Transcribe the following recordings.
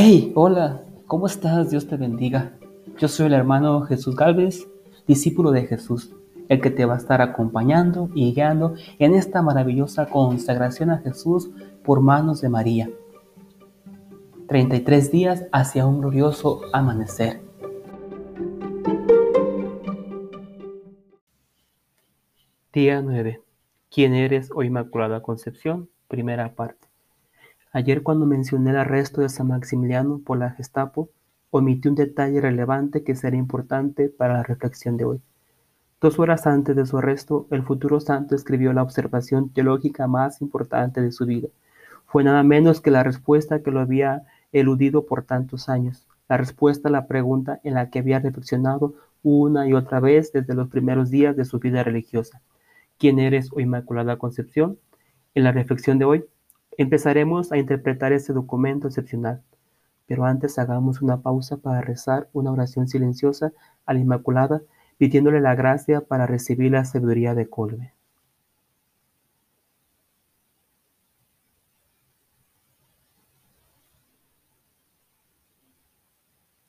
Hey, hola, ¿cómo estás? Dios te bendiga. Yo soy el hermano Jesús Galvez, discípulo de Jesús, el que te va a estar acompañando y guiando en esta maravillosa consagración a Jesús por manos de María. 33 días hacia un glorioso amanecer. Día 9. ¿Quién eres, oh Inmaculada Concepción? Primera parte. Ayer cuando mencioné el arresto de San Maximiliano por la Gestapo, omití un detalle relevante que será importante para la reflexión de hoy. Dos horas antes de su arresto, el futuro santo escribió la observación teológica más importante de su vida. Fue nada menos que la respuesta que lo había eludido por tantos años, la respuesta a la pregunta en la que había reflexionado una y otra vez desde los primeros días de su vida religiosa. ¿Quién eres, oh Inmaculada Concepción? En la reflexión de hoy, Empezaremos a interpretar este documento excepcional, pero antes hagamos una pausa para rezar una oración silenciosa a la Inmaculada, pidiéndole la gracia para recibir la sabiduría de Colbe.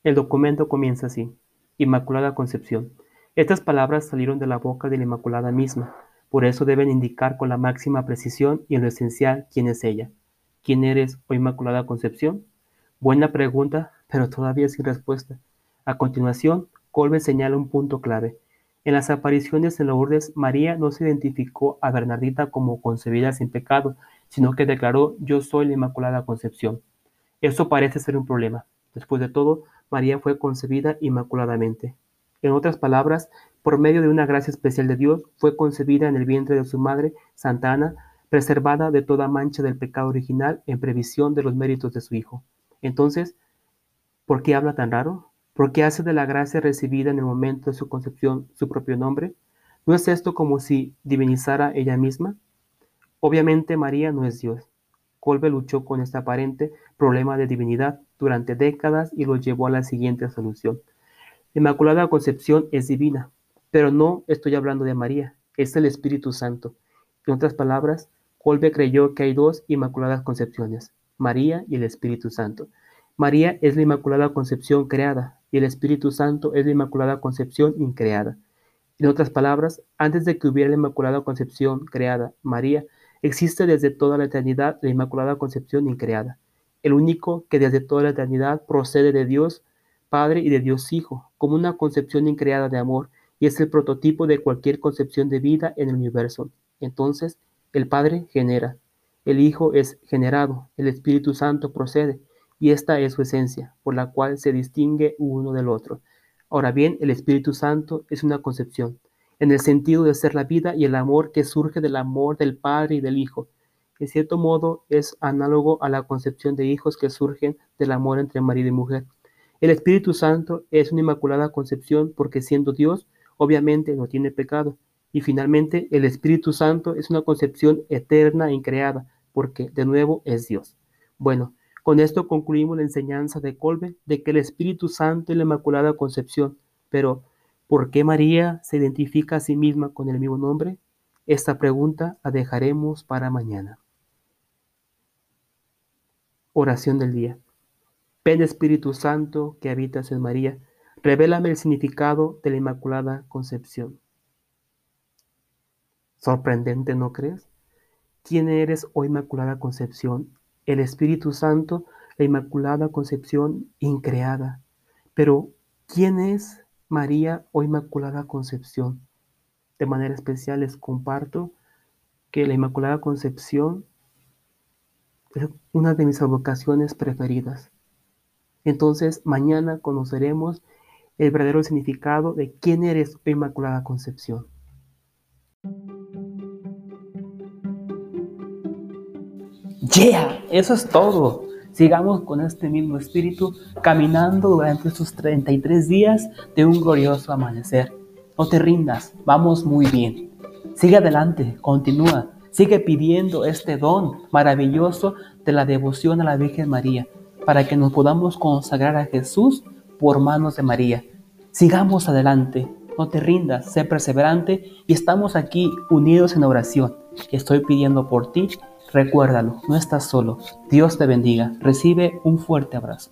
El documento comienza así. Inmaculada Concepción. Estas palabras salieron de la boca de la Inmaculada misma, por eso deben indicar con la máxima precisión y en lo esencial quién es ella. ¿Quién eres, oh Inmaculada Concepción? Buena pregunta, pero todavía sin respuesta. A continuación, Colbe señala un punto clave. En las apariciones en Lourdes, María no se identificó a Bernardita como concebida sin pecado, sino que declaró yo soy la Inmaculada Concepción. Eso parece ser un problema. Después de todo, María fue concebida inmaculadamente. En otras palabras, por medio de una gracia especial de Dios, fue concebida en el vientre de su madre, Santa Ana, preservada de toda mancha del pecado original en previsión de los méritos de su Hijo. Entonces, ¿por qué habla tan raro? ¿Por qué hace de la gracia recibida en el momento de su concepción su propio nombre? ¿No es esto como si divinizara ella misma? Obviamente María no es Dios. Colbe luchó con este aparente problema de divinidad durante décadas y lo llevó a la siguiente solución. La Inmaculada Concepción es divina, pero no estoy hablando de María, es el Espíritu Santo. En otras palabras, Colbe creyó que hay dos Inmaculadas Concepciones, María y el Espíritu Santo. María es la Inmaculada Concepción creada y el Espíritu Santo es la Inmaculada Concepción increada. En otras palabras, antes de que hubiera la Inmaculada Concepción creada, María, existe desde toda la eternidad la Inmaculada Concepción increada, el único que desde toda la eternidad procede de Dios Padre y de Dios Hijo, como una concepción increada de amor, y es el prototipo de cualquier concepción de vida en el universo. Entonces, el Padre genera, el Hijo es generado, el Espíritu Santo procede, y esta es su esencia, por la cual se distingue uno del otro. Ahora bien, el Espíritu Santo es una concepción, en el sentido de ser la vida y el amor que surge del amor del Padre y del Hijo. En cierto modo, es análogo a la concepción de hijos que surgen del amor entre marido y mujer. El Espíritu Santo es una inmaculada concepción porque siendo Dios, obviamente no tiene pecado. Y finalmente, el Espíritu Santo es una concepción eterna e increada porque de nuevo es Dios. Bueno, con esto concluimos la enseñanza de Colbe de que el Espíritu Santo es la inmaculada concepción. Pero, ¿por qué María se identifica a sí misma con el mismo nombre? Esta pregunta la dejaremos para mañana. Oración del día. Ven Espíritu Santo que habitas en María, revélame el significado de la Inmaculada Concepción. Sorprendente, ¿no crees? ¿Quién eres, oh Inmaculada Concepción? El Espíritu Santo, la Inmaculada Concepción increada. Pero, ¿quién es María, oh Inmaculada Concepción? De manera especial les comparto que la Inmaculada Concepción es una de mis vocaciones preferidas. Entonces mañana conoceremos el verdadero significado de quién eres, Inmaculada Concepción. Yeah, eso es todo. Sigamos con este mismo espíritu caminando durante estos 33 días de un glorioso amanecer. No te rindas, vamos muy bien. Sigue adelante, continúa, sigue pidiendo este don maravilloso de la devoción a la Virgen María para que nos podamos consagrar a Jesús por manos de María. Sigamos adelante, no te rindas, sé perseverante y estamos aquí unidos en oración. Estoy pidiendo por ti Recuérdalo, no estás solo. Dios te bendiga. Recibe un fuerte abrazo.